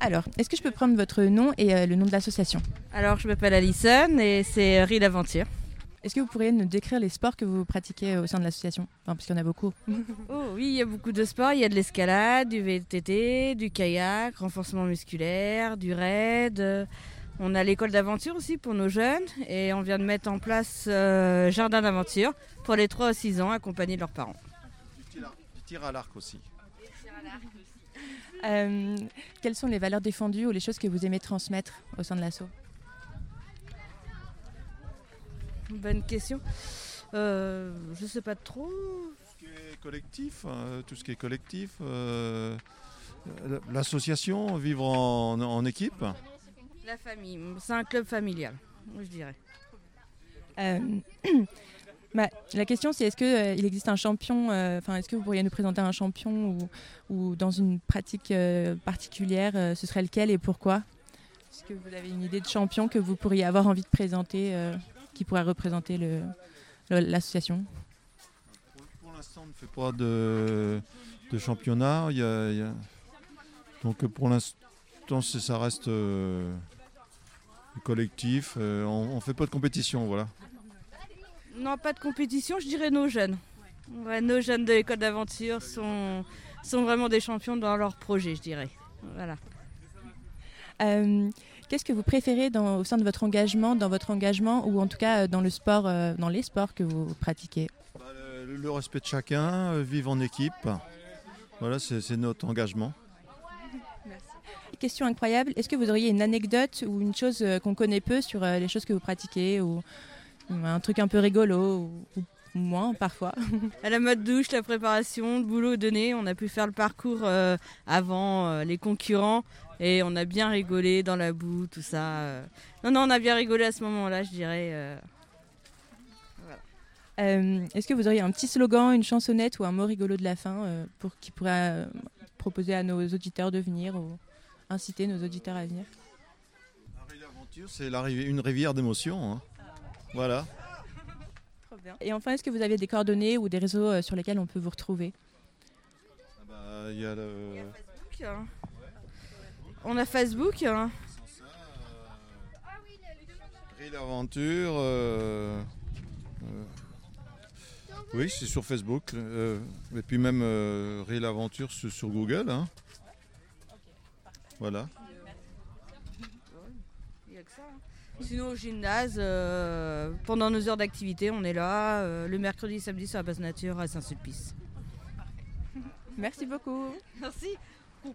Alors, est-ce que je peux prendre votre nom et euh, le nom de l'association? Alors, je m'appelle Alison et c'est Ride Aventure. Est-ce que vous pourriez nous décrire les sports que vous pratiquez au sein de l'association? Enfin, Parce qu'il y en a beaucoup. oh oui, il y a beaucoup de sports. Il y a de l'escalade, du VTT, du kayak, renforcement musculaire, du raid. On a l'école d'aventure aussi pour nos jeunes et on vient de mettre en place euh, jardin d'aventure pour les 3 à 6 ans accompagnés de leurs parents. Du tir à l'arc aussi. Euh, quelles sont les valeurs défendues ou les choses que vous aimez transmettre au sein de l'assaut Bonne question. Euh, je sais pas trop. Tout ce qui est collectif, hein, tout ce qui est collectif, euh, l'association, vivre en, équipe. La famille, c'est un club familial, je dirais. Euh, bah, la question c'est est-ce qu'il euh, il existe un champion, enfin est-ce que vous pourriez nous présenter un champion ou, dans une pratique particulière, ce serait lequel et pourquoi? Est-ce que vous avez une idée de champion que vous pourriez avoir envie de présenter qui pourrait représenter l'association? Pour, l'instant, on ne fait pas de, championnat. Donc pour l'instant, ça reste euh, collectif. Euh, on ne fait pas de compétition, voilà. Non, pas de compétition, je dirais nos jeunes. nos jeunes de l'école d'aventure sont, sont vraiment des champions dans leur projet, je dirais. Voilà. Euh, Qu'est-ce que vous préférez dans, au sein de votre engagement, dans votre engagement ou en tout cas euh, dans le sport, euh, dans les sports que vous pratiquez? Bah, le, respect de chacun, vivre en équipe. Voilà, c'est notre engagement. Merci. Question incroyable. Est-ce que vous auriez une anecdote ou une chose qu'on connaît peu sur les choses que vous pratiquez ou un truc un peu rigolo ou, moins parfois. À la mode douche, la préparation, le boulot donné, on a pu faire le parcours avant les concurrents. Et on a bien rigolé dans la boue, tout ça. Non, non, on a bien rigolé à ce moment-là, je dirais. Euh. Euh, est-ce que vous auriez un petit slogan, une chansonnette ou un mot rigolo de la fin euh, pour qui pourrait proposer à nos auditeurs de venir ou inciter nos auditeurs à venir? L'aventure, c'est une rivière d'émotions. Hein. Voilà. Trop bien. Et enfin, est-ce que vous avez des coordonnées ou des réseaux sur lesquels on peut vous retrouver? Ah bah, Il y a le. Facebook. Hein. On a Facebook. Hein. l'aventure. Euh, euh, oui, c'est sur Facebook. Euh, et puis même Real Aventure sur, Google. Hein. Voilà. Sinon au gymnase, pendant nos heures d'activité, on est là le mercredi et samedi sur la base nature à Saint-Sulpice. Merci beaucoup. Merci.